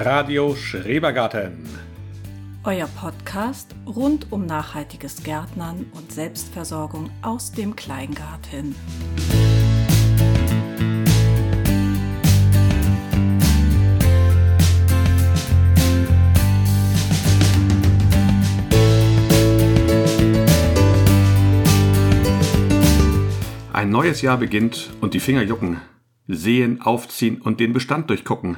Radio Schrebergarten. Euer Podcast rund um nachhaltiges Gärtnern und Selbstversorgung aus dem Kleingarten. Ein neues Jahr beginnt und die Finger jucken. Sehen, aufziehen und den Bestand durchgucken.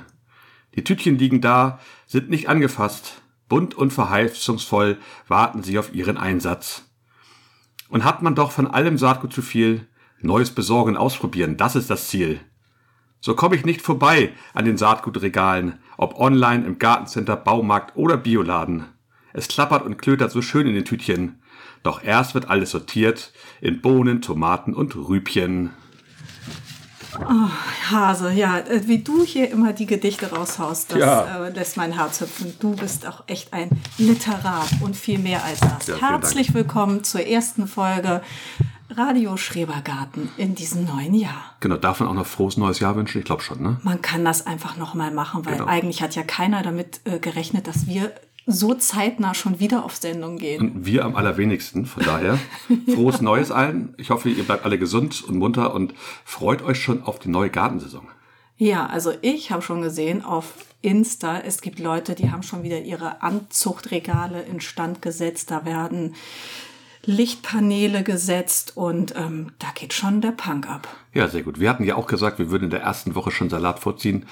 Die Tütchen liegen da, sind nicht angefasst. Bunt und verheißungsvoll warten sie auf ihren Einsatz. Und hat man doch von allem Saatgut zu viel, Neues besorgen, ausprobieren, das ist das Ziel. So komme ich nicht vorbei an den Saatgutregalen, ob online, im Gartencenter, Baumarkt oder Bioladen. Es klappert und klötert so schön in den Tütchen. Doch erst wird alles sortiert in Bohnen, Tomaten und Rübchen. Oh, Hase, ja, äh, wie du hier immer die Gedichte raushaust, das Ja. äh, lässt mein Herz hüpfen. Du bist auch echt ein Literat und viel mehr als das. Ja, Herzlich willkommen zur ersten Folge Radio Schrebergarten in diesem neuen Jahr. Genau, darf man auch noch frohes neues Jahr wünschen? Ich glaube schon, ne? Man kann das einfach nochmal machen, weil Genau. eigentlich hat ja keiner damit äh, gerechnet, dass wir so zeitnah schon wieder auf Sendung gehen. Und wir am allerwenigsten, von daher. Frohes Neues allen. Ich hoffe, ihr bleibt alle gesund und munter und freut euch schon auf die neue Gartensaison. Ja, also ich habe schon gesehen auf Insta, es gibt Leute, die haben schon wieder ihre Anzuchtregale instand gesetzt. Da werden Lichtpaneele gesetzt und ähm, da geht schon der Punk ab. Ja, sehr gut. Wir hatten ja auch gesagt, wir würden in der ersten Woche schon Salat vorziehen.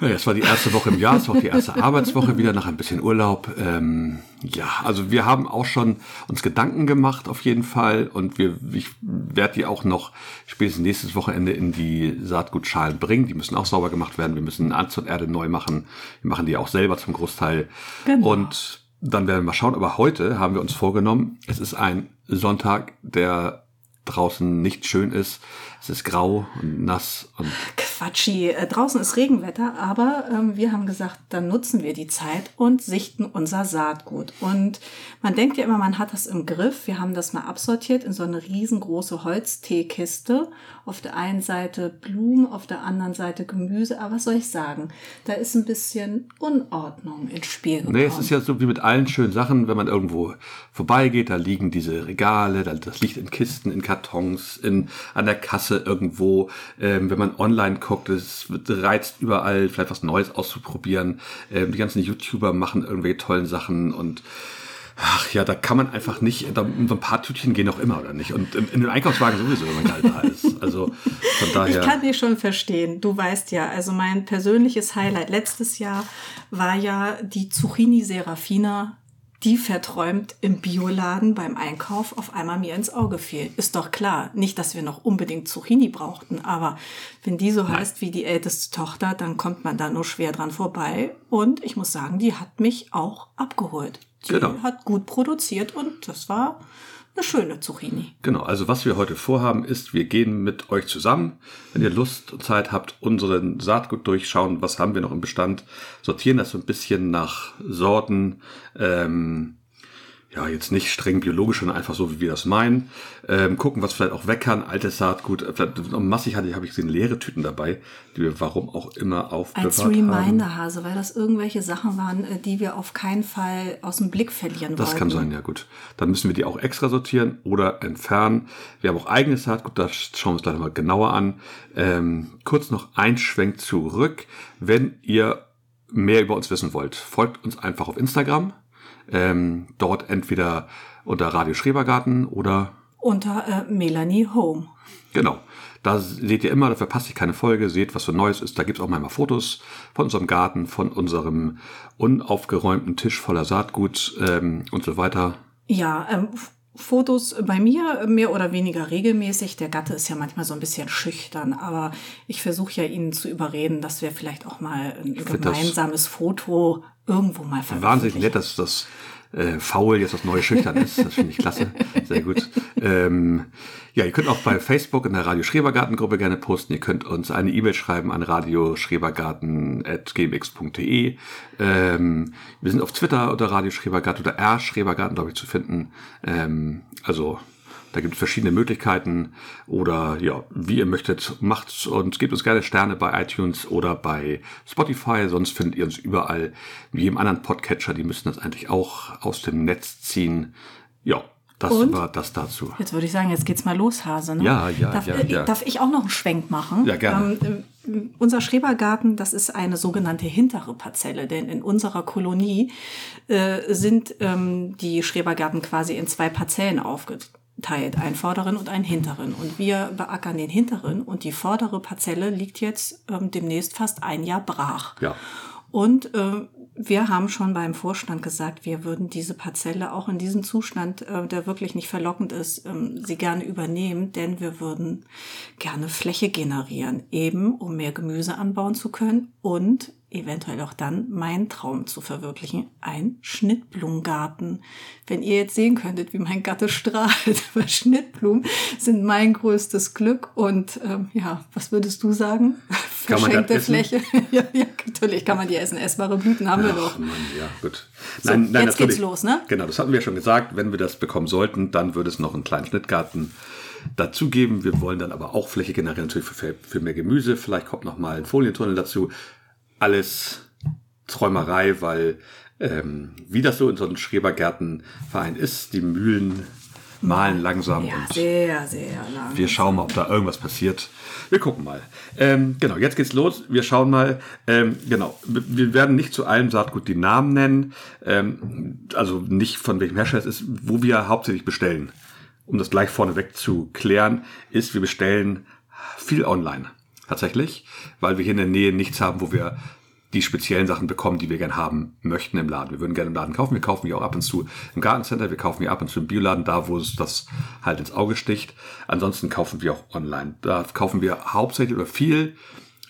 Naja, es war die erste Woche im Jahr, es war auch die erste Arbeitswoche wieder nach ein bisschen Urlaub. Ähm, ja, also wir haben auch schon uns Gedanken gemacht auf jeden Fall und wir, ich werde die auch noch spätestens nächstes Wochenende in die Saatgutschalen bringen. Die müssen auch sauber gemacht werden. Wir müssen Anzuchterde neu machen. Wir machen die auch selber zum Großteil. Genau. Und dann werden wir mal schauen. Aber heute haben wir uns vorgenommen, es ist ein Sonntag, der draußen nicht schön ist. Es ist grau und nass und Quatschi, äh, draußen ist Regenwetter, aber ähm, wir haben gesagt, dann nutzen wir die Zeit und sichten unser Saatgut. Und man denkt ja immer, man hat das im Griff. Wir haben das mal absortiert in so eine riesengroße Holzteekiste. Auf der einen Seite Blumen, auf der anderen Seite Gemüse. Aber was soll ich sagen? Da ist ein bisschen Unordnung ins Spiel gekommen. Nee, es ist ja so wie mit allen schönen Sachen, wenn man irgendwo vorbeigeht, da liegen diese Regale, da- das liegt in Kisten, in Kartons, in, an der Kasse irgendwo. Ähm, wenn man online guckt, es reizt überall, vielleicht was Neues auszuprobieren. Ähm, die ganzen YouTuber machen irgendwelche tollen Sachen und Ach ja, da kann man einfach nicht, da, so ein paar Tütchen gehen auch immer, oder nicht? Und in, den Einkaufswagen sowieso, wenn man gerade da ist. Also von daher. Ich kann dich schon verstehen. Du weißt ja, also mein persönliches Highlight letztes Jahr war ja die Zucchini Serafina, die verträumt im Bioladen beim Einkauf auf einmal mir ins Auge fiel. Ist doch klar. Nicht, dass wir noch unbedingt Zucchini brauchten, aber wenn die so heißt wie die älteste Tochter, dann kommt man da nur schwer dran vorbei. Und ich muss sagen, die hat mich auch abgeholt. Die Genau. hat gut produziert und das war eine schöne Zucchini. Genau, also was wir heute vorhaben ist, wir gehen mit euch zusammen, wenn ihr Lust und Zeit habt, unseren Saatgut durchschauen, was haben wir noch im Bestand, sortieren das so ein bisschen nach Sorten, ähm, ja, jetzt nicht streng biologisch, sondern einfach so, wie wir das meinen. Ähm, gucken, was vielleicht auch weg kann, altes Saatgut. äh, Vielleicht, noch massig hatte, habe ich gesehen, leere Tüten dabei, die wir warum auch immer aufbewahrt Als haben. Reminder-Hase, weil das irgendwelche Sachen waren, äh, die wir auf keinen Fall aus dem Blick verlieren Das wollten. kann sein, ja gut. Dann müssen wir die auch extra sortieren oder entfernen. Wir haben auch eigenes Saatgut, das schauen wir uns gleich mal genauer an. Ähm, kurz noch ein Schwenk zurück. Wenn ihr mehr über uns wissen wollt, folgt uns einfach auf Instagram. Ähm, dort entweder unter Radio Schrebergarten oder Unter äh, Melanie Home. Genau. Da seht ihr immer, da verpasst ihr keine Folge, seht, was so Neues ist. Da gibt's auch manchmal Fotos von unserem Garten, von unserem unaufgeräumten Tisch voller Saatgut ähm, und so weiter. Ja, ähm, Fotos bei mir mehr oder weniger regelmäßig. Der Gatte ist ja manchmal so ein bisschen schüchtern, aber ich versuche ja ihn zu überreden, dass wir vielleicht auch mal ein gemeinsames Foto irgendwo mal. Wahnsinnig nett, dass das äh, faul jetzt das neue Schüchtern ist. Das finde ich klasse. Sehr gut. Ähm, ja, ihr könnt auch bei Facebook in der Radio Schrebergarten Gruppe gerne posten. Ihr könnt uns eine E-Mail schreiben an radioschrebergarten.gmx.de. Ähm, wir sind auf Twitter unter Radio Schrebergarten oder R Schrebergarten, glaube ich, zu finden. Ähm, also Da gibt es verschiedene Möglichkeiten oder ja, wie ihr möchtet, macht und gebt uns gerne Sterne bei iTunes oder bei Spotify. Sonst findet ihr uns überall wie im anderen Podcatcher. Die müssen das eigentlich auch aus dem Netz ziehen. Ja, das Und? war das dazu. Jetzt würde ich sagen, jetzt geht's mal los, Hase. Ne? Ja, ja, darf, ja, äh, ja. Darf ich auch noch einen Schwenk machen? Ja, gerne. Ähm, äh, unser Schrebergarten, das ist eine sogenannte hintere Parzelle, denn in unserer Kolonie äh, sind ähm, die Schrebergärten quasi in zwei Parzellen aufgeteilt, einen vorderen und einen hinteren. Und wir beackern den hinteren und die vordere Parzelle liegt jetzt ähm, demnächst fast ein Jahr brach. Ja. Und äh, wir haben schon beim Vorstand gesagt, wir würden diese Parzelle auch in diesem Zustand, äh, der wirklich nicht verlockend ist, ähm, sie gerne übernehmen, denn wir würden gerne Fläche generieren, eben um mehr Gemüse anbauen zu können und eventuell auch dann meinen Traum zu verwirklichen, ein Schnittblumengarten. Wenn ihr jetzt sehen könntet, wie mein Gatte strahlt, weil Schnittblumen sind mein größtes Glück und ähm, ja, was würdest du sagen? Kann Verschenkte? Fläche. ja, ja, natürlich kann man die essen. Essbare Blüten haben wir doch. Ach Mann, ja, gut. So, jetzt geht's los, ne? Genau, das hatten wir schon gesagt. Wenn wir das bekommen sollten, dann würde es noch einen kleinen Schnittgarten dazugeben. Wir wollen dann aber auch Fläche generieren, natürlich für, für mehr Gemüse. Vielleicht kommt noch mal ein Folientunnel dazu. Alles Träumerei, weil ähm, wie das so in so einem Schrebergärtenverein ist, die Mühlen mahlen langsam Ja, und sehr, sehr lang. wir schauen mal, ob da irgendwas passiert. Wir gucken mal. Ähm, genau, jetzt geht's los. Wir schauen mal. Ähm, genau, wir werden nicht zu allem Saatgut die Namen nennen. Ähm, also nicht von welchem Hersteller es ist, wo wir hauptsächlich bestellen. Um das gleich vorneweg zu klären, ist, wir bestellen viel online. Tatsächlich, weil wir hier in der Nähe nichts haben, wo wir die speziellen Sachen bekommen, die wir gern haben möchten im Laden. Wir würden gerne im Laden kaufen. Wir kaufen die auch ab und zu im Gartencenter. Wir kaufen die ab und zu im Bioladen, da wo es das halt ins Auge sticht. Ansonsten kaufen wir auch online. Da kaufen wir hauptsächlich oder viel.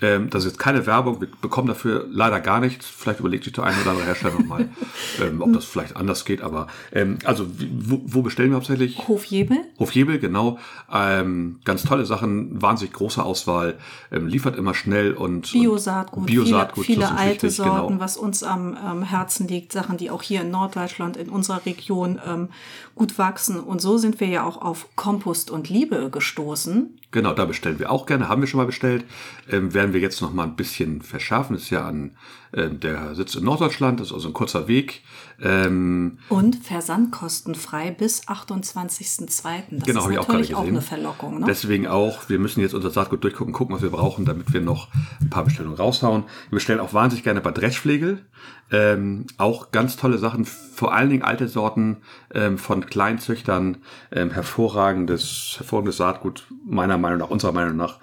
Ähm, das ist jetzt keine Werbung. Wir bekommen dafür leider gar nichts. Vielleicht überlegt sich der eine oder andere Hersteller nochmal, ähm, ob das vielleicht anders geht. Aber ähm, also wo, wo bestellen wir hauptsächlich? Hofjebel? Hofjebel, genau. Ähm, ganz tolle Sachen, wahnsinnig große Auswahl, ähm, liefert immer schnell und Biosaatgut, Biosaatgut, viele, viele alte wichtig, Sorten, genau. was uns am Herzen liegt, Sachen, die auch hier in Norddeutschland, in unserer Region ähm, gut wachsen. Und so sind wir ja auch auf Kompost und Liebe gestoßen. Genau, da bestellen wir auch gerne, haben wir schon mal bestellt. Ähm, werden wir jetzt noch mal ein bisschen verschärfen. Ist ja an der sitzt in Norddeutschland, das ist also ein kurzer Weg. Ähm, Und versandkostenfrei bis 28.02. Das Genau, ist habe ich auch gerade natürlich auch, gesehen. eine Verlockung. Ne? Deswegen auch, wir müssen jetzt unser Saatgut durchgucken, gucken, was wir brauchen, damit wir noch ein paar Bestellungen raushauen. Wir bestellen auch wahnsinnig gerne bei Dreschflegel. Ähm, auch ganz tolle Sachen, vor allen Dingen alte Sorten ähm, von Kleinzüchtern, ähm, hervorragendes, hervorragendes Saatgut, meiner Meinung nach, unserer Meinung nach.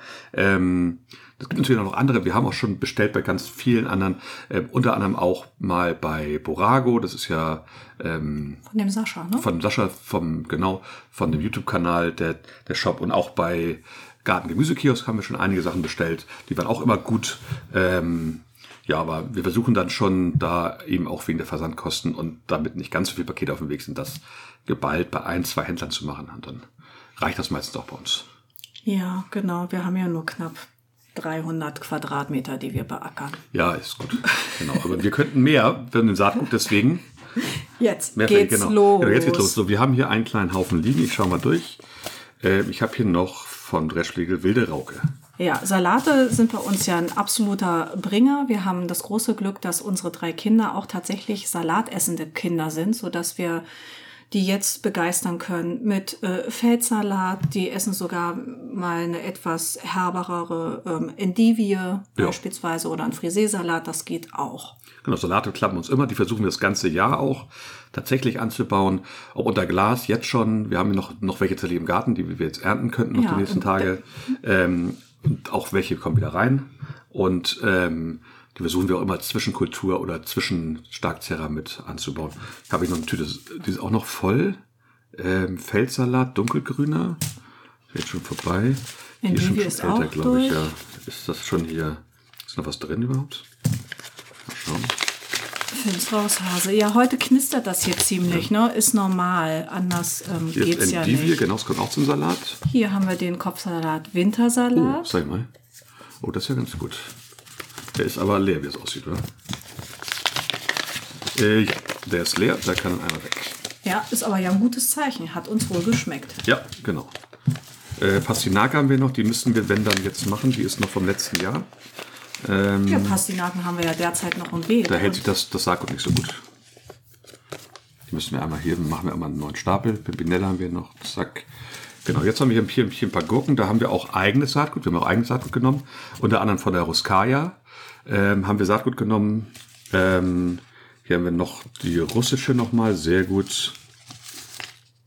Es gibt natürlich auch noch andere, wir haben auch schon bestellt bei ganz vielen anderen, ähm, unter anderem auch mal bei Borago, das ist ja ähm, Von dem Sascha, ne? von Sascha vom genau von dem YouTube-Kanal der der Shop und auch bei Garten Gemüsekiosk haben wir schon einige Sachen bestellt. Die waren auch immer gut. Ähm, ja, aber wir versuchen dann schon da eben auch wegen der Versandkosten und damit nicht ganz so viele Pakete auf dem Weg sind, das geballt bei ein, zwei Händlern zu machen. Und dann reicht das meistens auch bei uns. Ja, genau. Wir haben ja nur knapp 300 Quadratmeter, die wir beackern. Ja, ist gut. Genau. Aber wir könnten mehr, wenn den Saatgut deswegen. Jetzt Mehr geht's genau. los. Genau, jetzt geht's los. So, wir haben hier einen kleinen Haufen liegen. Ich schaue mal durch. Äh, ich habe hier noch von Dreschflegel wilde Rauke. Ja, Salate sind bei uns ja ein absoluter Bringer. Wir haben das große Glück, dass unsere drei Kinder auch tatsächlich salatessende Kinder sind, sodass wir die jetzt begeistern können mit äh, Feldsalat. Die essen sogar mal eine etwas herberere ähm, Endivie beispielsweise oder ein Friseesalat. Das geht auch. Genau, Salate klappen uns immer. Die versuchen wir das ganze Jahr auch tatsächlich anzubauen. Auch unter Glas jetzt schon. Wir haben noch, noch welche tatsächlich im Garten, die wir jetzt ernten könnten noch Ja, die nächsten Tage. Ähm, und auch welche kommen wieder rein. Und ähm, die versuchen wir auch immer als Zwischenkultur oder Zwischenstarkzerrer mit anzubauen. Ich habe hier noch eine Tüte, die ist auch noch voll. Ähm, Feldsalat, dunkelgrüner. Ist Jetzt schon vorbei. Die Endivie schon schon ist auch glaube ich. Ja. Ist das schon hier? Ist noch was drin überhaupt? Mal schauen. Find's raus, Hase. Ja, heute knistert das hier ziemlich, ne? Ist normal. Anders ähm, Hier geht's ist ja Endivie, nicht. genau, es kommt auch zum Salat. Hier haben wir den Kopfsalat Oh, Wintersalat. sag mal. Oh, das ist ja ganz gut. Der ist aber leer, wie es aussieht, oder? Äh, ja, der ist leer, der kann dann einmal weg. Ja, ist aber ja ein gutes Zeichen. Hat uns wohl geschmeckt. Ja, genau. Äh, Pastinake haben wir noch, die müssen wir, wenn dann, jetzt machen. Die ist noch vom letzten Jahr. Ähm, Ja, Pastinaken haben wir ja derzeit noch im Beet. da hält sich das, das Saatgut nicht so gut. Die müssen wir einmal hier, machen wir einmal einen neuen Stapel. Pimpinelle haben wir noch, zack. Genau, jetzt haben wir hier, hier ein paar Gurken. Da haben wir auch eigenes Saatgut. Wir haben auch eigenes Saatgut genommen. Unter anderem von der Ruskaya ähm, haben wir Saatgut genommen. Ähm, hier haben wir noch die russische nochmal, sehr gut.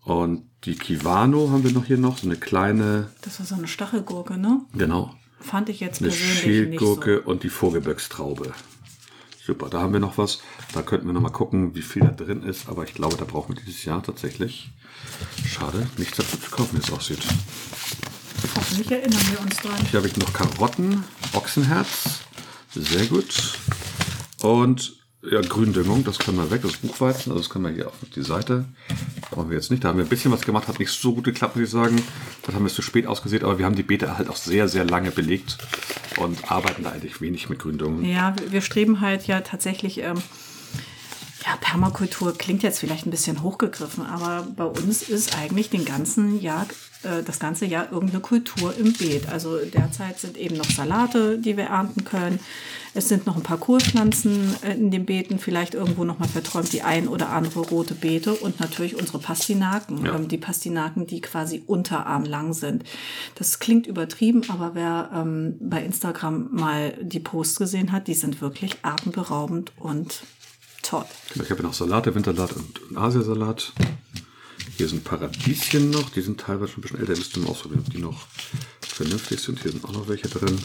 Und die Kiwano haben wir noch hier noch, so eine kleine, Das war so eine Stachelgurke, ne? genau, Fand ich jetzt eine persönlich Schälgurke nicht und die Vogelböckstraube. Super, da haben wir noch was. Da könnten wir noch mal gucken, wie viel da drin ist. Aber ich glaube, da brauchen wir dieses Jahr tatsächlich. Schade, nichts dazu zu kaufen, wie es aussieht. so. Hoffentlich erinnern wir uns dran. Hier habe ich noch Karotten, Ochsenherz. Sehr gut. Und ja, Gründüngung, das können wir weg. Das Buchweizen, also das können wir hier auf die Seite. Brauchen wir jetzt nicht. Da haben wir ein bisschen was gemacht, hat nicht so gut geklappt, muss ich sagen. Das haben wir zu spät ausgesät, aber wir haben die Beete halt auch sehr, sehr lange belegt und arbeiten da eigentlich wenig mit Gründüngung. Ja, wir- wir streben halt ja tatsächlich, ähm, ja, Permakultur klingt jetzt vielleicht ein bisschen hochgegriffen, aber bei uns ist eigentlich den ganzen Jahr, äh, das ganze Jahr irgendeine Kultur im Beet. Also derzeit sind eben noch Salate, die wir ernten können. Es sind noch ein paar Kohlpflanzen äh, in den Beeten, vielleicht irgendwo noch mal verträumt die ein oder andere rote Beete und natürlich unsere Pastinaken, Ja. ähm, die Pastinaken, die quasi unterarmlang sind. Das klingt übertrieben, aber wer ähm, bei Instagram mal die Posts gesehen hat, die sind wirklich atemberaubend und toll. Ich habe ja noch Salate, Wintersalat und und Asiasalat. Hier sind Paradieschen noch, die sind teilweise schon ein bisschen älter. Müsst ihr mal ausprobieren, ob die noch vernünftig sind. Hier sind auch noch welche drin.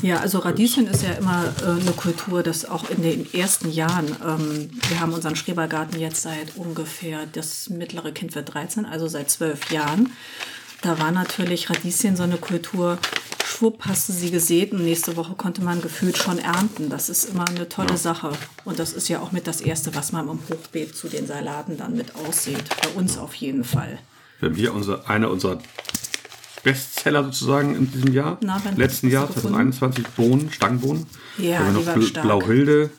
Ja, also Radieschen ist ja immer äh, eine Kultur, das auch in den ersten Jahren, ähm, wir haben unseren Schrebergarten jetzt seit ungefähr, das mittlere Kind wird 13, also seit zwölf Jahren. Da war natürlich Radieschen so eine Kultur, schwupp hast du sie gesät und nächste Woche konnte man gefühlt schon ernten. Das ist immer eine tolle Sache. Und das ist ja auch mit das Erste, was man im Hochbeet zu den Salaten dann mit aussieht. Bei uns auf jeden Fall. Wir haben hier unser, einer unserer Bestseller sozusagen in diesem Jahr. Na, Letzten Jahr, gefunden? 2021, Bohnen, Stangenbohnen. Ja, Hier haben wir noch Bl- stark. Blauhilde.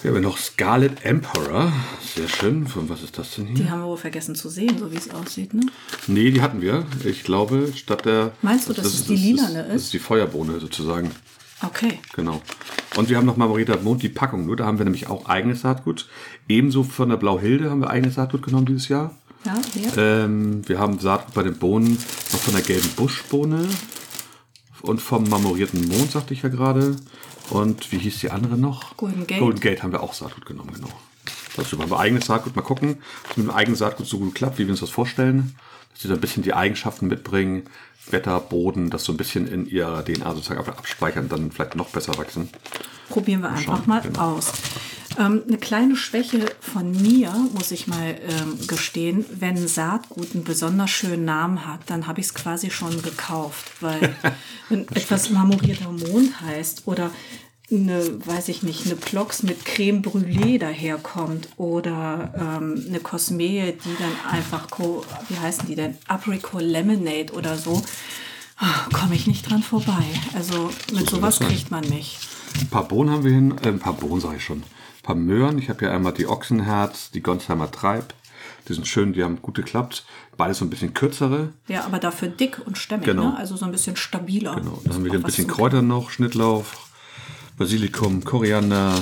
Hier haben wir noch Scarlet Emperor. Sehr schön. Von was ist das denn hier? Die haben wir wohl vergessen zu sehen, so wie es aussieht. Ne? Nee, die hatten wir. Ich glaube, statt der. Meinst du, dass es die lilane Das ist? ist die Feuerbohne sozusagen. Okay. Genau. Und wir haben noch Margarita Mond, die Packung nur. Da haben wir nämlich auch eigenes Saatgut. Ebenso von der Blauhilde haben wir eigenes Saatgut genommen dieses Jahr. Ja, hier. Ähm, wir haben Saatgut bei den Bohnen noch von der gelben Buschbohne und vom marmorierten Mond, sagte ich ja gerade. Und wie hieß die andere noch? Golden Gate. Golden Gate haben wir auch Saatgut genommen, genau. Dazu haben wir eigenes Saatgut. Mal gucken, ob es mit dem eigenen Saatgut so gut klappt, wie wir uns das vorstellen. Dass sie so ein bisschen die Eigenschaften mitbringen. Wetter, Boden, das so ein bisschen in ihrer DNA sozusagen abspeichern, dann vielleicht noch besser wachsen. Probieren wir einfach mal genau. aus. Ähm, eine kleine Schwäche von mir, muss ich mal ähm, gestehen, wenn Saatgut einen besonders schönen Namen hat, dann habe ich es quasi schon gekauft. Weil wenn etwas marmorierter Mond heißt oder eine, weiß ich nicht, eine Plox mit Creme Brûlée daherkommt oder ähm, eine Cosmee, die dann einfach, Co wie heißen die denn, Apricot Lemonade oder so, ah, komme ich nicht dran vorbei. Also mit sowas kriegt man mich. Ein paar Bohnen haben wir hin, äh, ein paar Bohnen sage ich schon. Ein paar Möhren. Ich habe hier einmal die Ochsenherz, die Gonsheimer Treib. Die sind schön, die haben gut geklappt. Beides so ein bisschen kürzere. Ja, aber dafür dick und stämmig, Genau. ne? Also so ein bisschen stabiler. Genau. Dann haben wir hier ein bisschen Kräuter noch, Schnittlauch, Basilikum, Koriander.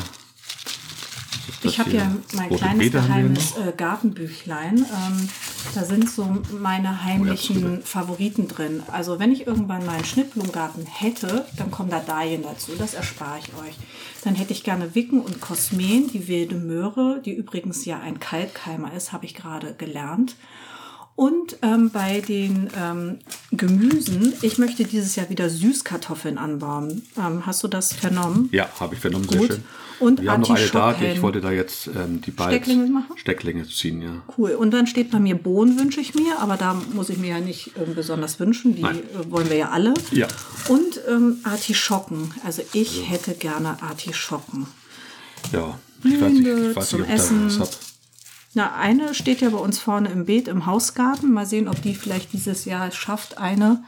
Ich habe hier? ja mein kleines geheimes äh, Gartenbüchlein. Ähm, da sind so meine heimlichen Herzliche. Favoriten drin. Also wenn ich irgendwann mal einen Schnittblumengarten hätte, dann kommen da Dahlien dazu. Das erspare ich euch. Dann hätte ich gerne Wicken und Kosmen, die wilde Möhre, die übrigens ja ein Kaltkeimer ist, habe ich gerade gelernt. Und ähm, bei den ähm, Gemüsen, ich möchte dieses Jahr wieder Süßkartoffeln anbauen. Ähm, hast du das vernommen? Ja, habe ich vernommen, sehr Gut. schön. Und wir haben noch eine da, ich wollte da jetzt ähm, die bald Stecklinge machen? Stecklinge ziehen, ja. Cool. Und dann steht bei mir Bohnen wünsche ich mir, aber da muss ich mir ja nicht ähm, besonders wünschen. Die äh, wollen wir ja alle. Ja. Und ähm, Artischocken. Also ich hätte gerne Artischocken. Ja, ich weiß nicht, ich weiß zum nicht ob ich da Essen. was hab. Na, eine steht ja bei uns vorne im Beet im Hausgarten. Mal sehen, ob die vielleicht dieses Jahr es schafft, eine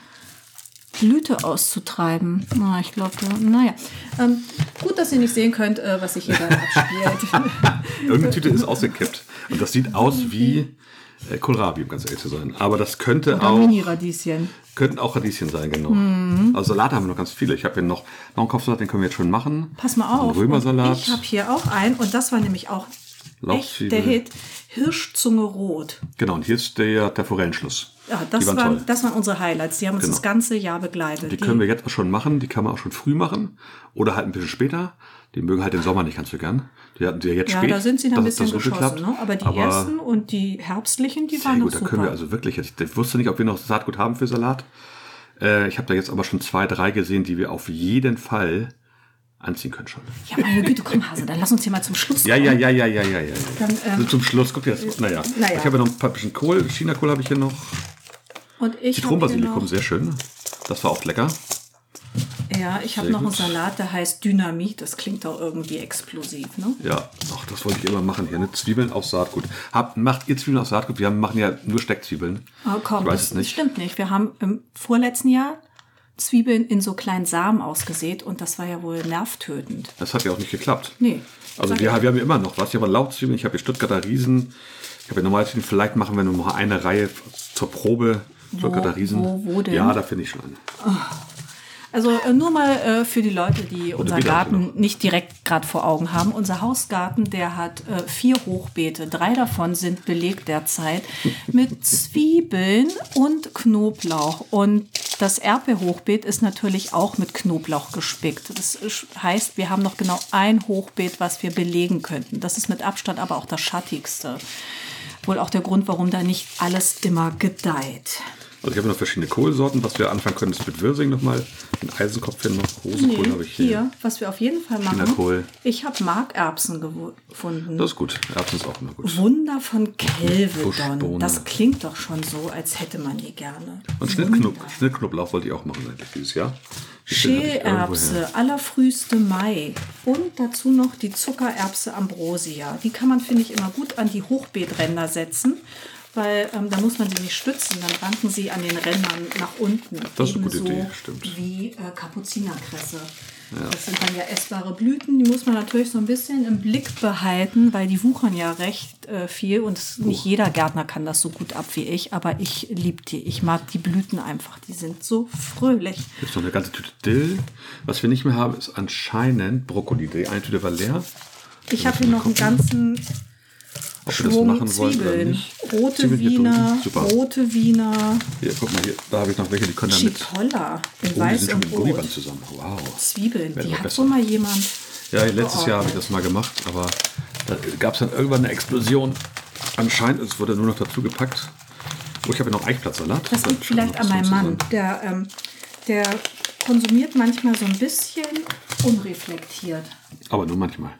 Blüte auszutreiben. Na, ich glaube, naja. Ähm, gut, dass ihr nicht sehen könnt, äh, was sich hier gerade abspielt. Irgendeine Tüte ist ausgekippt. Und das sieht aus wie äh, Kohlrabi, um ganz ehrlich zu sein. Aber das könnte Oder auch, Mini-Radieschen. könnten auch Radieschen sein, genau. Mhm. Also Salate haben wir noch ganz viele. Ich habe hier noch, noch einen Kopfsalat, den können wir jetzt schon machen. Pass mal auf. einen Römersalat. Und Ich habe hier auch einen und das war nämlich auch echt Lauchzwiebel. der Hit. Hirschzunge rot. Genau, und hier ist der, der Forellenschluss. Ja, das, die waren waren, das waren unsere Highlights. Die haben uns Genau. das ganze Jahr begleitet. Die können wir jetzt auch schon machen, die kann man auch schon früh machen oder halt ein bisschen später. Die mögen halt den Sommer nicht ganz so gern. Die hatten sie ja jetzt ja, spät. da sind sie dann ein bisschen geschossen. Ne? Aber die Aber ersten und die herbstlichen, die Sehr waren gut, noch da können wir super. also wirklich, jetzt- ich wusste nicht, ob wir noch Saatgut haben für Salat. Äh, ich habe da jetzt aber schon zwei, drei gesehen, die wir auf jeden Fall anziehen können schon. ja, meine Güte, komm Hase, dann lass uns hier mal zum Schluss Ja, kommen. ja, ja, ja, ja, ja, ja. Dann, ähm, also zum Schluss, guck dir das, naja. naja. Ich habe ja noch ein paar bisschen Kohl, China-Kohl habe ich hier noch. Und ich hab Zitronenbasilikum, sehr schön. Das war auch lecker. ja, ich habe noch einen. Salat, der heißt Dynamit. Das klingt doch irgendwie explosiv, ne? Ja, ach, das wollte ich immer machen hier, ne? Zwiebeln auf Saatgut. Habt, macht ihr Zwiebeln auf Saatgut? Wir haben, machen ja nur Steckzwiebeln. Oh, komm, ich weiß das, es nicht. stimmt nicht. Wir haben im vorletzten Jahr Zwiebeln in so kleinen Samen ausgesät und das war ja wohl nervtötend. Das hat ja auch nicht geklappt. Nee. Also wir, wir haben ja immer noch was. Ich habe Lauchzwiebeln, ich habe hier Stuttgarter Riesen. Ich habe ja normale Zwiebeln. Vielleicht machen wir noch mal eine Reihe zur Probe. Stuttgarter Riesen. wo- wo denn? Ja, da finde ich schon eine. Also äh, nur mal äh, für die Leute, die unser wieder Garten nicht direkt gerade vor Augen haben. Unser Hausgarten, der hat äh, vier Hochbeete. Drei davon sind belegt derzeit mit Zwiebeln und Knoblauch. Und das Erdbeerhochbeet ist natürlich auch mit Knoblauch gespickt. Das heißt, wir haben noch genau ein Hochbeet, was wir belegen könnten. Das ist mit Abstand aber auch das schattigste. Wohl auch der Grund, warum da nicht alles immer gedeiht. Also ich habe noch verschiedene Kohlsorten. Was wir anfangen können, ist mit Würsing nochmal. Den Eisenkopf hier noch. Rosenkohl Nee, habe ich hier. hier, was wir auf jeden Fall machen. Chinakohl. Ich habe Markerbsen gefunden. Das ist gut. Erbsen ist auch immer gut. Wunder von Kelvedon. Das klingt doch schon so, als hätte man die gerne. Und Schnittknob Schnittknoblauch wollte ich auch machen eigentlich dieses Jahr. Schälerbse, allerfrühste Mai. Und dazu noch die Zuckererbse Ambrosia. Die kann man, finde ich, immer gut an die Hochbeetränder setzen. Weil ähm, da muss man sie nicht stützen, dann ranken sie an den Rändern nach unten. Das ist eine gute Idee, stimmt. Wie äh, Kapuzinerkresse. Das sind dann ja essbare Blüten, die muss man natürlich so ein bisschen im Blick behalten, weil die wuchern ja recht äh, viel und es, nicht jeder Gärtner kann das so gut ab wie ich, aber ich liebe die. Ich mag die Blüten einfach, die sind so fröhlich. Jetzt noch eine ganze Tüte Dill. Was wir nicht mehr haben, ist anscheinend Brokkoli. Die eine Tüte war leer. Ich habe hier noch einen ganzen Ob Schwung Zwiebeln. Rote Zwiebeln Wiener, rote Wiener, Hier, guck mal, hier, da habe ich noch welche, die können damit. Chipolla in Oh, die weiß sind und rot. zusammen. Wow. Zwiebeln, Werden die hat besser. so mal jemand. Ja, letztes Jahr habe ich das mal gemacht, aber da gab es dann irgendwann eine Explosion. Anscheinend, es wurde nur noch dazu gepackt. Oh, ich habe ja noch Eichplatzsalat. Das liegt vielleicht an meinem Mann. Der, ähm, der konsumiert manchmal so ein bisschen unreflektiert. Aber nur manchmal.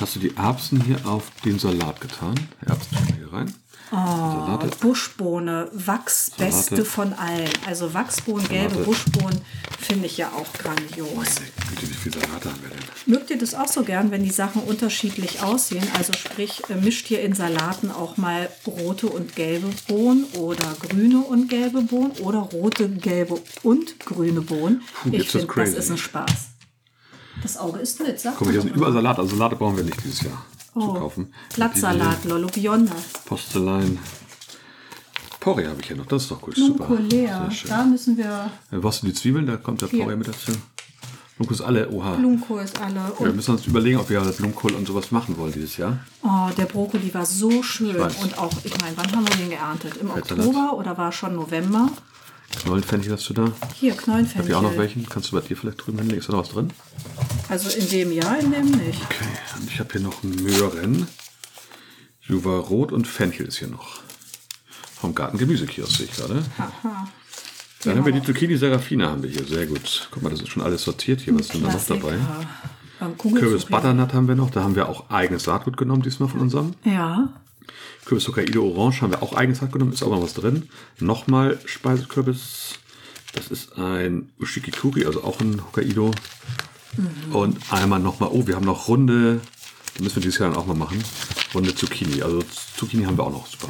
Hast du die Erbsen hier auf den Salat getan? Erbsen tun wir hier rein. Salate. Buschbohne, Wachs, beste Salate. von allen. Also Wachsbohnen, gelbe Salate. Buschbohnen finde ich ja auch grandios. Güte, wie viele Salate haben wir denn? Mögt ihr das auch so gern, wenn die Sachen unterschiedlich aussehen? Also sprich, äh, mischt ihr in Salaten auch mal rote und gelbe Bohnen oder grüne und gelbe Bohnen oder rote, gelbe und grüne Bohnen? Puh, ich finde, das ist ein Spaß. Das Auge ist mit, sagt Guck mal, hier sind überall. Salate. Also Salate brauchen wir nicht dieses Jahr zu Oh, kaufen. Blattsalat, Lollo Bionda. Die Postelein. Porree habe ich hier noch. Das ist doch gut. Super. Blumenkohlea, Sehr schön. da müssen wir. Äh, Was sind die Zwiebeln? Da kommt der Hier. Porree mit dazu. Blumenkohl ist alle. Oha. Blumenkohl ist alle. Wir Und müssen uns überlegen, ob wir Blumenkohl und sowas machen wollen dieses Jahr. oh, der Brokkoli war so schön. Und auch, ich meine, wann haben wir den geerntet? Im. Oktober oder war schon November? Knollenfenchel hast du da? Hier, Hab Knollenfenchel. ich auch noch welchen? Kannst du bei dir vielleicht drüben hinlegen? Ist da noch was drin? Also in dem Jahr, in dem nicht. Okay, und ich habe hier noch Möhren. Juva Rot und Fenchel ist hier noch. Vom Garten Gemüsekiosk sehe ich gerade. Aha. Dann haben wir die Zucchini Serafina haben wir hier. Sehr gut. Guck mal, das ist schon alles sortiert hier. Was ist denn da noch dabei? Kürbis. Butternut haben wir noch. Da haben wir auch eigenes Saatgut genommen, diesmal von unserem. Ja. Kürbis Hokkaido Orange haben wir auch eigenes Saatgut genommen. Ist aber noch was drin. Nochmal Speisekürbis. Das ist ein Ushikikuri, also auch ein Hokkaido. Und einmal nochmal, oh, wir haben noch runde, die müssen wir dieses Jahr dann auch mal machen. Runde Zucchini. Also Zucchini haben wir auch noch. Super.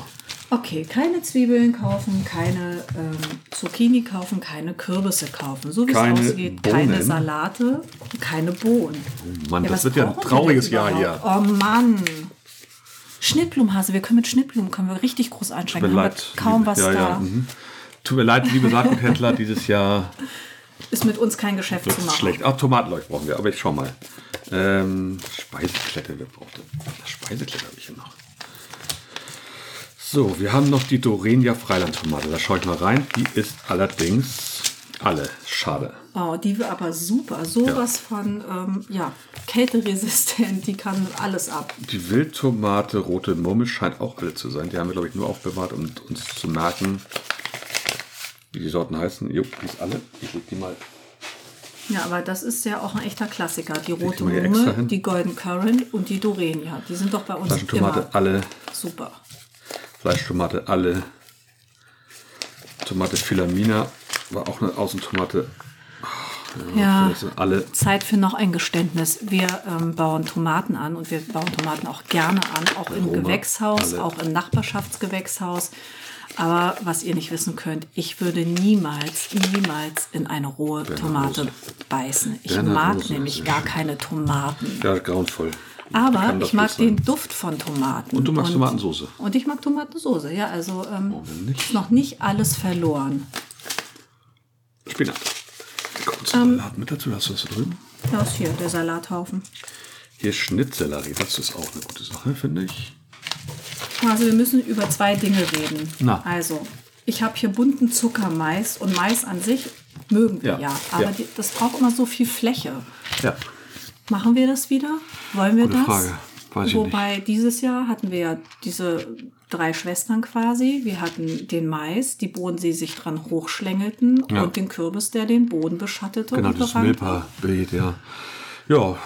Okay, keine Zwiebeln kaufen, keine ähm, Zucchini kaufen, keine Kürbisse kaufen. So wie es Keine aussieht, keine Bohnen. Salate, keine Bohnen. Mann, das was wird ja ein trauriges Jahr hier. Oh Mann. Schnittblumenhase, wir können mit Schnittblumen können wir richtig groß einsteigen. Tut mir leid. wir kaum liebe- was ja, da. Ja, mhm. Tut mir leid, liebe Saatguthändler, dieses Jahr Ist mit uns kein Geschäft zu machen. schlecht. Ach, Tomatenleuch brauchen wir, aber ich schau mal. Ähm, Speiseklette, wer braucht denn? Das Speiseklette habe ich hier noch. So, wir haben noch die Dorenia Freilandtomate. Da schaue ich mal rein. Die ist allerdings alle. Schade. Oh, die war aber super. Sowas von ähm, ja, kälteresistent, die kann alles ab. Die Wildtomate Rote Murmel scheint auch alle zu sein. Die haben wir, glaube ich, nur aufbewahrt, um uns zu merken, wie die Sorten heißen. Jo, die ist alle. Ich leg die mal. Ja, aber das ist ja auch ein echter Klassiker. Die rote hin. die Golden Currant und die Dorenia. Die sind doch bei uns Fleischtomate immer alle. super. Fleischtomate alle. Tomate Filamina war auch eine Außentomate. Ja, sind alle. Zeit für noch ein Geständnis. Wir ähm, bauen Tomaten an und wir bauen Tomaten auch gerne an, auch im Roma, Gewächshaus, alle. auch im Nachbarschaftsgewächshaus. Aber was ihr nicht wissen könnt, ich würde niemals, niemals in eine rohe Tomate beißen. Ich Berner mag Rose, nämlich gar keine Tomaten. Ja, grauenvoll. Aber ich mag den Duft von Tomaten. Und du magst Tomatensoße. Und ich mag Tomatensoße, ja. Also ähm, nicht? ist noch nicht alles verloren. Spinat. Kommt zum Salat mit dazu. Hast du das da drüben? Da ist hier der Salathaufen. Hier Schnittsellerie. Das ist auch eine gute Sache, finde ich. Also wir müssen über zwei Dinge reden. Na. Also, ich habe hier bunten Zuckermais und Mais an sich mögen wir ja. Ja, aber ja. Die, das braucht immer so viel Fläche. Ja. Machen wir das wieder? Wollen wir Gute das? Frage. Weiß Wobei dieses Jahr hatten wir ja diese drei Schwestern quasi. Wir hatten den Mais, die Bohnen, die sich dran hochschlängelten Ja. und den Kürbis, der den Boden beschattete Genau, und das. Milpa-Bild, ja. Ja,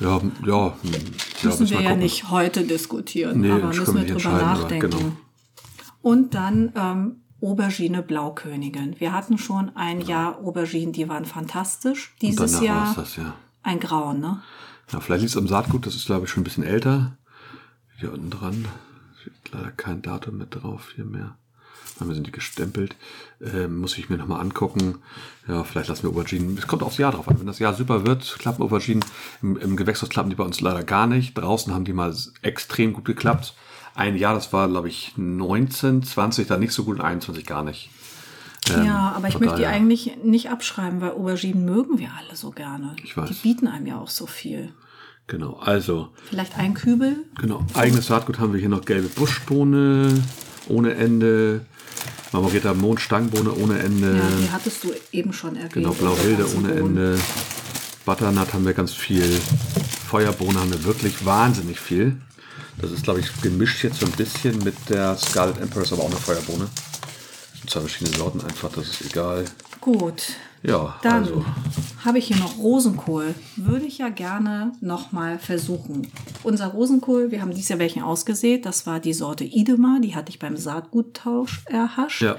ja, ja. hm, ja Müssen wir mal ja nicht heute diskutieren, Nee, aber müssen wir wir drüber aber nachdenken. genau. Und dann ähm, Aubergine Blaukönigin. Wir hatten schon ein Jahr Auberginen, die waren fantastisch. Dieses Jahr das, ja. ein Grauen, ne? Ja, vielleicht liegt es am Saatgut, das ist glaube ich schon ein bisschen älter. Hier unten dran leider kein Datum mit drauf hier mehr. Wir sind die gestempelt. Ähm, muss ich mir nochmal angucken. Ja, vielleicht lassen wir Auberginen. Es kommt aufs Jahr drauf an. Wenn das Jahr super wird, klappen Auberginen. Im, im Gewächshaus klappen die bei uns leider gar nicht. Draußen haben die mal extrem gut geklappt. Ein Jahr, das war, glaube ich, 19, 20, da nicht so gut und 21 gar nicht. ja, aber ich Ähm, möchte die eigentlich nicht abschreiben, weil Auberginen mögen wir alle so gerne. Ich weiß. Die bieten einem ja auch so viel. Genau, also Vielleicht ein Kübel. Genau, eigenes Saatgut haben wir hier noch gelbe Buschbohne ohne Ende, marmorierter Mondstangenbohne ohne Ende, Ja, die hattest du eben schon erwähnt. genau, Blauhilde ohne. Ende, Butternut haben wir ganz viel, Feuerbohne haben wir wirklich wahnsinnig viel. Das ist, glaube ich, gemischt jetzt so ein bisschen mit der Scarlet Empress, aber auch eine Feuerbohne. Das sind zwei verschiedene Sorten einfach, das ist egal. Gut. Ja, Dann also, habe ich hier noch Rosenkohl. Würde ich ja gerne nochmal versuchen. Unser Rosenkohl, wir haben dieses Jahr welchen ausgesät. Das war die Sorte Idema. Die hatte ich beim Saatguttausch erhascht. Ja.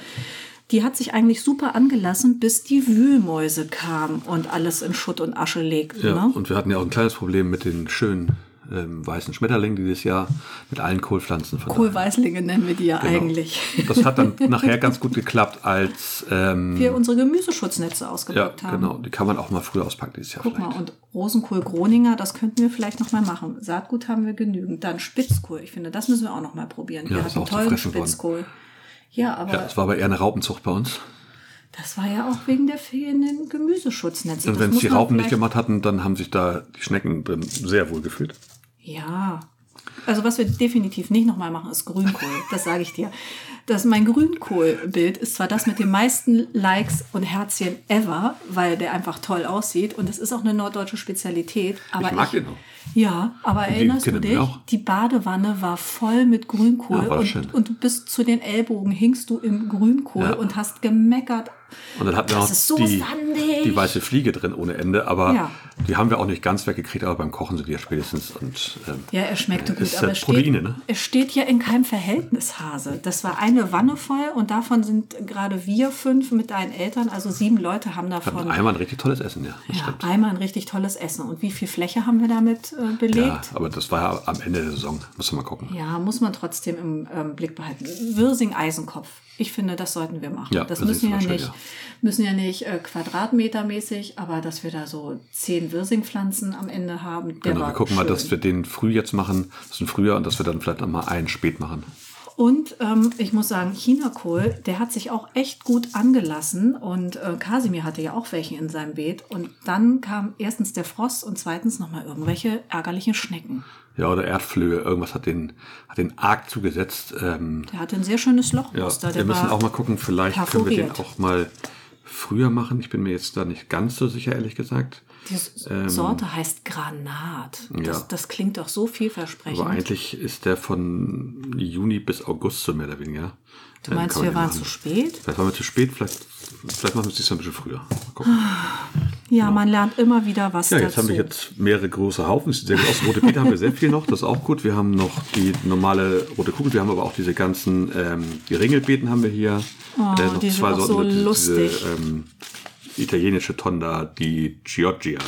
Die hat sich eigentlich super angelassen, bis die Wühlmäuse kamen und alles in Schutt und Asche legten. ja, Ne? und wir hatten ja auch ein kleines Problem mit den schönen ähm, weißen Schmetterlingen dieses Jahr, mit allen Kohlpflanzen. Von daher- Kohlweißlinge nennen wir die ja Genau. eigentlich. Das hat dann nachher ganz gut geklappt, als ähm, Wir unsere Gemüseschutznetze ja, ausgedrückt haben. genau. Die kann man auch mal früher auspacken dieses Jahr Guck vielleicht. mal, und Rosenkohl Groninger, das könnten wir vielleicht noch mal machen. Saatgut haben wir genügend. Dann Spitzkohl, ich finde, das müssen wir auch noch mal probieren. Ja, wir hatten tollen worden. Spitzkohl. Ja, aber ja, es war aber eher eine Raupenzucht bei uns. das war ja auch wegen der fehlenden Gemüseschutznetze. Und Das wenn es die Raupen nicht gemacht hatten, dann haben sich da die Schnecken drin sehr wohl gefühlt. Ja. Also was wir definitiv nicht nochmal machen, ist Grünkohl. Das sage ich dir. Das, mein Grünkohlbild ist zwar das mit den meisten Likes und Herzchen ever, weil der einfach toll aussieht und es ist auch eine norddeutsche Spezialität. Aber Ich mag den auch. Ja, aber die erinnerst du dich? Die Badewanne war voll mit Grünkohl Ja, und, und bis zu den Ellbogen hingst du im Grünkohl Ja. und hast gemeckert. Und dann hatten wir Das ist so die, sandig. die weiße Fliege drin ohne Ende, aber Ja. die haben wir auch nicht ganz weggekriegt, aber beim Kochen sind die ja spätestens und ähm, Ja, er schmeckte gut, Ist aber ja es steht, Proteine, ne? es steht ja in keinem Verhältnis, Hase. Das war eine Wanne voll und davon sind gerade wir fünf mit deinen Eltern, also sieben Leute haben davon hatten einmal ein richtig tolles Essen, ja. Ja, stimmt. einmal ein richtig tolles Essen. Und wie viel Fläche haben wir damit äh, Ja, belegt? aber das war ja am Ende der Saison. Muss man mal gucken. Ja, muss man trotzdem im ähm, Blick behalten. Wirsing Eisenkopf. Ich finde, das sollten wir machen. Ja, das müssen ja schön, nicht ja. Müssen ja nicht äh, quadratmetermäßig, aber dass wir da so zehn Wirsingpflanzen am Ende haben. Genau, wir gucken schön. mal, dass wir den früh jetzt machen, das ist ein Frühjahr und dass wir dann vielleicht noch mal einen spät machen. Und ähm, ich muss sagen, Chinakohl, der hat sich auch echt gut angelassen. Und äh, Kasimir hatte ja auch welche in seinem Beet. Und dann kam erstens der Frost und zweitens nochmal irgendwelche ärgerlichen Schnecken. Ja, oder Erdflöhe, irgendwas hat den, hat den arg zugesetzt. Ähm, Der hatte ein sehr schönes ja, Lochmuster. wir müssen auch mal gucken, vielleicht können wir den perforiert. auch mal früher machen. Ich bin mir jetzt da nicht ganz so sicher, ehrlich gesagt. Die S- Sorte heißt Granat. Das, Ähm, Ja. das klingt doch so vielversprechend. Aber eigentlich ist der von Juni bis August so mehr oder weniger. du Ähm, meinst, wir waren machen. zu spät? Vielleicht waren wir zu spät, vielleicht, vielleicht machen wir es diesmal ein bisschen früher. Ja, man lernt immer wieder was Ja, jetzt dazu. haben wir jetzt mehrere große Haufen. Sehr gut aus. Rote Beete haben wir sehr viel noch. Das ist auch gut. Wir haben noch die normale rote Kugel. Wir haben aber auch diese ganzen, ähm, die Ringelbeeten haben wir hier. Oh, Äh, noch die sind auch so Diese, lustig. ähm, italienische Tonda, die Giorgia,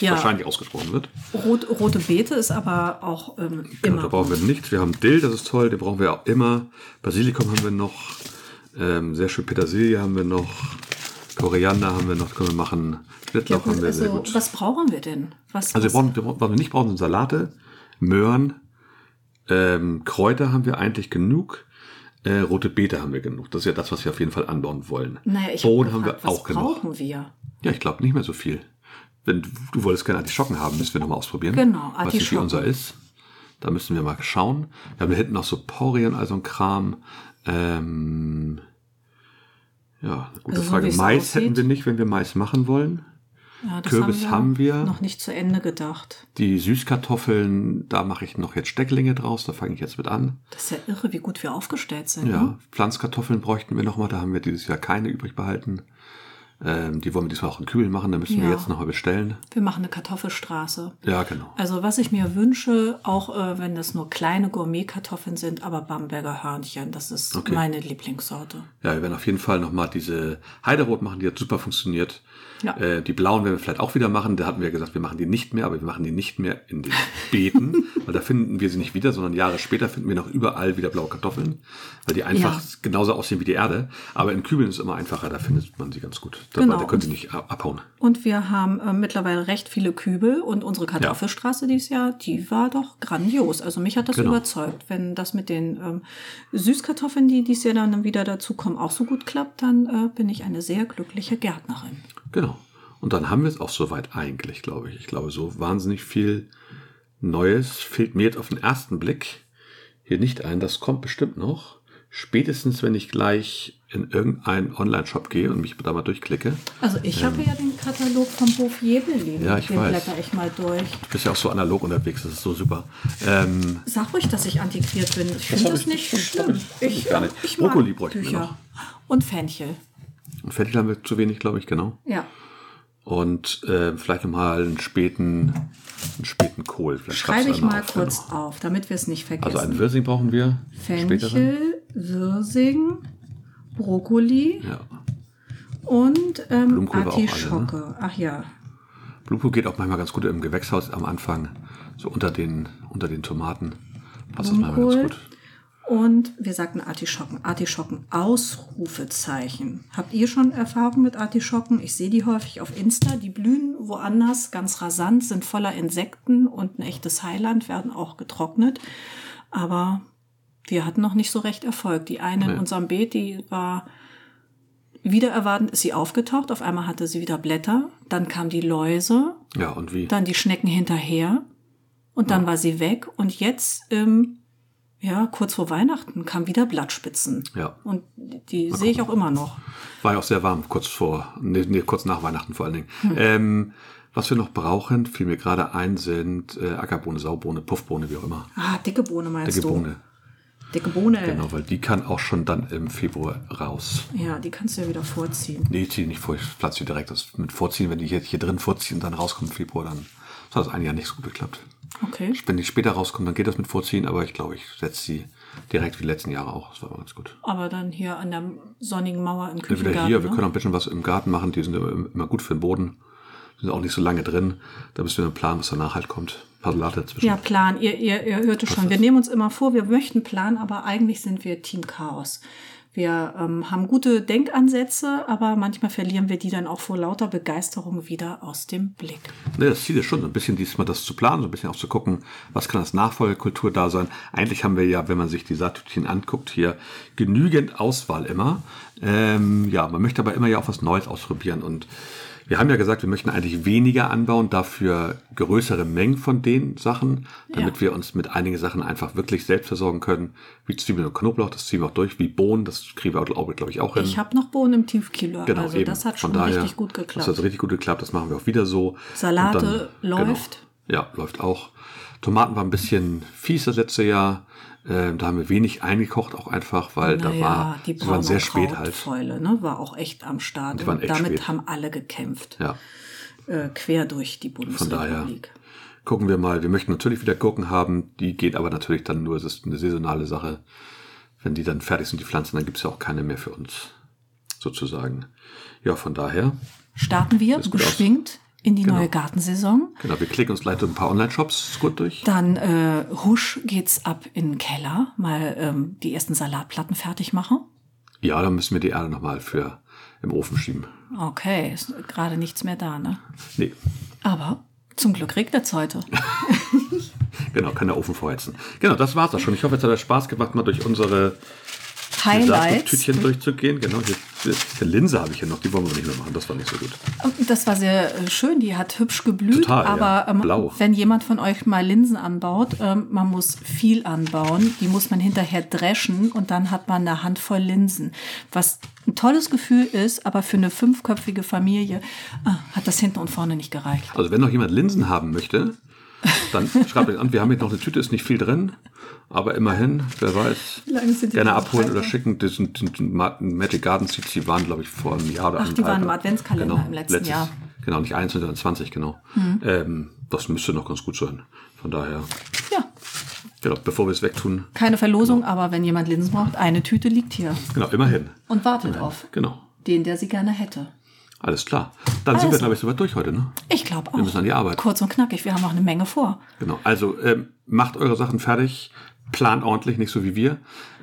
Ja. wahrscheinlich ausgesprochen wird. Rot, rote Beete ist aber auch ähm, Genau, immer. da brauchen wir nichts. Wir haben Dill, das ist toll. Den brauchen wir auch immer. Basilikum haben wir noch. Ähm, sehr schön Petersilie haben wir noch. Koriander haben wir noch. Können wir machen. ja, Schnittlauch gut, haben wir sehr also, gut. was brauchen wir denn? Was, Also wir was, brauchen, wir brauchen, was wir nicht brauchen, sind Salate, Möhren, ähm, Kräuter haben wir eigentlich genug. Äh, rote Beete haben wir genug. Das ist ja das, was wir auf jeden Fall anbauen wollen. naja, ich Bohnen hab haben wir gefragt, was auch genug. brauchen wir? Ja, ich glaube nicht mehr so viel. Wenn du, du wolltest gerne Artischocken haben, müssen wir nochmal ausprobieren. Genau, Was nicht wie Artischocken. unser ist. Da müssen wir mal schauen. Wir haben da hinten noch so Porien, also ein Kram. Ähm, ja, eine gute Also so Frage. Mais aussieht. hätten wir nicht, wenn wir Mais machen wollen. Ja, Kürbis haben wir. noch nicht zu Ende gedacht. Die Süßkartoffeln, da mache ich noch jetzt Stecklinge draus, da fange ich jetzt mit an. Das ist ja irre, wie gut wir aufgestellt sind. Ja, Ne? Pflanzkartoffeln bräuchten wir nochmal, da haben wir dieses Jahr keine übrig behalten. Ähm, die wollen wir diesmal auch in Kübel machen, da müssen wir Ja. jetzt nochmal bestellen. Wir machen eine Kartoffelstraße. Ja, genau. Also was ich mir wünsche, auch äh, wenn das nur kleine Gourmetkartoffeln sind, aber Bamberger Hörnchen, das ist Okay. meine Lieblingssorte. Ja, wir werden auf jeden Fall nochmal diese Heiderot machen, die hat super funktioniert. Ja. Äh, die blauen werden wir vielleicht auch wieder machen. Da hatten wir gesagt, wir machen die nicht mehr, aber wir machen die nicht mehr in den Beeten, weil da finden wir sie nicht wieder, sondern Jahre später finden wir noch überall wieder blaue Kartoffeln, weil die einfach Ja. genauso aussehen wie die Erde. Aber in Kübeln ist es immer einfacher, da findet man sie ganz gut. Da, Genau. da können sie nicht ab- abhauen. Und wir haben äh, mittlerweile recht viele Kübel und unsere Kartoffelstraße dieses Jahr, die war doch grandios. Also mich hat das Genau. überzeugt. Wenn das mit den ähm, Süßkartoffeln, die dieses Jahr dann wieder dazukommen, auch so gut klappt, dann äh, bin ich eine sehr glückliche Gärtnerin. Genau. Und dann haben wir es auch soweit eigentlich, glaube ich. Ich glaube, so wahnsinnig viel Neues fehlt mir jetzt auf den ersten Blick hier nicht ein. Das kommt bestimmt noch. Spätestens, wenn ich gleich in irgendeinen Online-Shop gehe und mich da mal durchklicke. Also ich habe ja den Katalog vom Hof Jedelin. Ja, ich den weiß. blätter ich mal durch. Du bist ja auch so analog unterwegs, das ist so super. Ähm, Sag ruhig, dass ich antiquiert bin. Ich finde das nicht das hab schlimm. ich- ich gar nicht. ich mag Brokkoli bräuchten wir Bücher. noch. Und Fenchel. Fettig haben wir zu wenig, glaube ich, genau. Ja. Und äh, vielleicht nochmal einen späten, einen späten Kohl. Vielleicht Schreibe ich mal auf, genau. kurz auf, damit wir es nicht vergessen. Also einen Wirsing brauchen wir. späteren. Wirsing, Brokkoli Ja. und ähm, auch alle, ne? Artischocke. Ach ja. Blumenkohl geht auch manchmal ganz gut im Gewächshaus am Anfang, so unter den, unter den Tomaten. Passt das manchmal ganz gut. Und wir sagten Artischocken. Artischocken, Ausrufezeichen. Habt ihr schon Erfahrung mit Artischocken? Ich sehe die häufig auf Insta. Die blühen woanders ganz rasant, sind voller Insekten und ein echtes Heiland, werden auch getrocknet. Aber wir hatten noch nicht so recht Erfolg. Die eine in unserem Beet, die war wieder erwartend, ist sie aufgetaucht. Auf einmal hatte sie wieder Blätter. Dann kam die Läuse, Ja, und wie? dann die Schnecken hinterher und dann war sie weg. Und jetzt, ähm, ja, kurz vor Weihnachten kam wieder Blattspitzen. Ja. Und die sehe ich auch immer noch. War ja auch sehr warm, kurz vor, nee, nee, kurz nach Weihnachten vor allen Dingen. Hm. Ähm, was wir noch brauchen, fiel mir gerade ein, sind äh, Ackerbohne, Saubohne, Puffbohne, wie auch immer. Ah, dicke Bohne meinst Dicke du? Bohne. Dicke Bohne. Genau, weil die kann auch schon dann im Februar raus. Ja, die kannst du ja wieder vorziehen. Nee, ich ziehe nicht vor, ich platze die direkt. Das mit Vorziehen, wenn die hier, hier drin vorziehen und dann rauskommt im Februar, dann das hat das ein Jahr nicht so gut geklappt. Okay. Wenn die später rauskommen, dann geht das mit Vorziehen, aber ich glaube, ich setze sie direkt wie die letzten Jahre auch. Das war ganz gut. Aber dann hier an der sonnigen Mauer im Wieder Küchengarten. hier, wir ne? können auch ein bisschen was im Garten machen, die sind immer immer gut für den Boden. Sind auch nicht so lange drin. Da müssen wir planen, was danach halt kommt. Salate dazwischen. Ja, Plan. Ihr, ihr, ihr hörte schon, wir nehmen uns immer vor, wir möchten Plan, aber eigentlich sind wir Team Chaos. Wir ähm, haben gute Denkansätze, aber manchmal verlieren wir die dann auch vor lauter Begeisterung wieder aus dem Blick. Ne, das Ziel ist schon, ein bisschen diesmal das zu planen, so ein bisschen auch zu gucken, was kann als Nachfolgekultur da sein. Eigentlich haben wir ja, wenn man sich die Saattütchen anguckt, hier genügend Auswahl immer. Ähm, ja, man möchte aber immer ja auch was Neues ausprobieren und wir haben ja gesagt, wir möchten eigentlich weniger anbauen, dafür größere Mengen von den Sachen, damit Ja. wir uns mit einigen Sachen einfach wirklich selbst versorgen können. Wie Zwiebeln und Knoblauch, das ziehen wir auch durch. Wie Bohnen, das kriegen wir, auch, glaube ich, auch hin. Ich habe noch Bohnen im Tiefkühler, Genau, also eben. das hat schon daher, richtig gut Das geklappt. hat richtig gut geklappt, das machen wir auch wieder so. Salate Und läuft. Genau, ja, läuft auch. Tomaten waren ein bisschen fies das letzte Jahr. Ähm, da haben wir wenig eingekocht, auch einfach, weil da war, die sie waren sehr spät halt. Braunkrautfäule, ne, war auch echt am Start. Die waren Und echt damit spät. haben alle gekämpft, Ja, äh, quer durch die von daher Bundesrepublik. gucken wir mal. Wir möchten natürlich wieder Gurken haben. Die geht aber natürlich dann nur, es ist eine saisonale Sache. Wenn die dann fertig sind, die Pflanzen, dann gibt es ja auch keine mehr für uns, sozusagen. Ja, von daher, Starten wir beschwingt in die Genau. neue Gartensaison. genau, wir klicken uns gleich ein paar Online-Shops gut durch. Dann äh, husch geht's ab in den Keller, mal ähm, die ersten Salatplatten fertig machen. Ja, dann müssen wir die Erde nochmal für im Ofen schieben. Okay, ist gerade nichts mehr da, ne? Nee, Aber zum Glück regnet's heute. genau, kann der Ofen vorheizen. Genau, das war's auch schon. Ich hoffe, es hat euch Spaß gemacht, mal durch unsere Highlights. Tütchen durchzugehen. Genau, hier, die Linse habe ich hier noch, die wollen wir nicht mehr machen. Das war nicht so gut. Das war sehr äh, schön, die hat hübsch geblüht, Total, ja. aber ähm, Blau. wenn jemand von euch mal Linsen anbaut, ähm, man muss viel anbauen, die muss man hinterher dreschen und dann hat man eine Handvoll Linsen. Was ein tolles Gefühl ist, aber für eine fünfköpfige Familie ah, hat das hinten und vorne nicht gereicht. Also wenn noch jemand Linsen haben möchte, dann schreibt euch an. Wir haben hier noch eine Tüte, ist nicht viel drin. Aber immerhin, wer weiß, lange sind die gerne abholen oder schicken. Das sind, sind, sind Ma- Magic Garden Seeds, die waren, glaube ich, vor einem Jahr oder Ach, die waren im Adventskalender im letzten Jahr. Hm. Genau, nicht 21, sondern 20, genau. Ähm, das müsste noch ganz gut sein. Von daher, Ja, genau, bevor wir es wegtun, keine Verlosung, aber wenn jemand Linsen braucht, eine Tüte liegt hier genau, immerhin. und wartet auf Genau, den, der sie gerne hätte. Alles klar. Dann sind wir, Also. glaube ich, soweit durch heute, ne? Ich glaube auch. Wir müssen an die Arbeit. Kurz und knackig, wir haben noch eine Menge vor. Genau, also ähm, macht eure Sachen fertig, plant ordentlich, nicht so wie wir.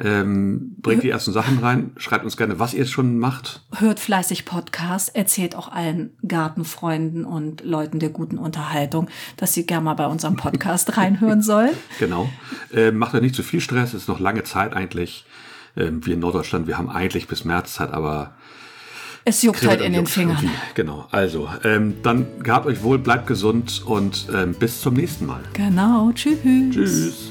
Ähm, bringt die ersten Sachen rein, schreibt uns gerne, was ihr schon macht. hört fleißig Podcasts, erzählt auch allen Gartenfreunden und Leuten der guten Unterhaltung, dass sie gerne mal bei unserem Podcast reinhören sollen. Genau. Ähm, macht euch nicht zu viel Stress, es ist noch lange Zeit eigentlich. Ähm, wir in Norddeutschland, wir haben eigentlich bis März Zeit, aber Es juckt halt in den Fingern. irgendwie. Genau, also ähm, dann gehabt euch wohl, bleibt gesund und ähm, bis zum nächsten Mal. Genau, tschüss. Tschüss.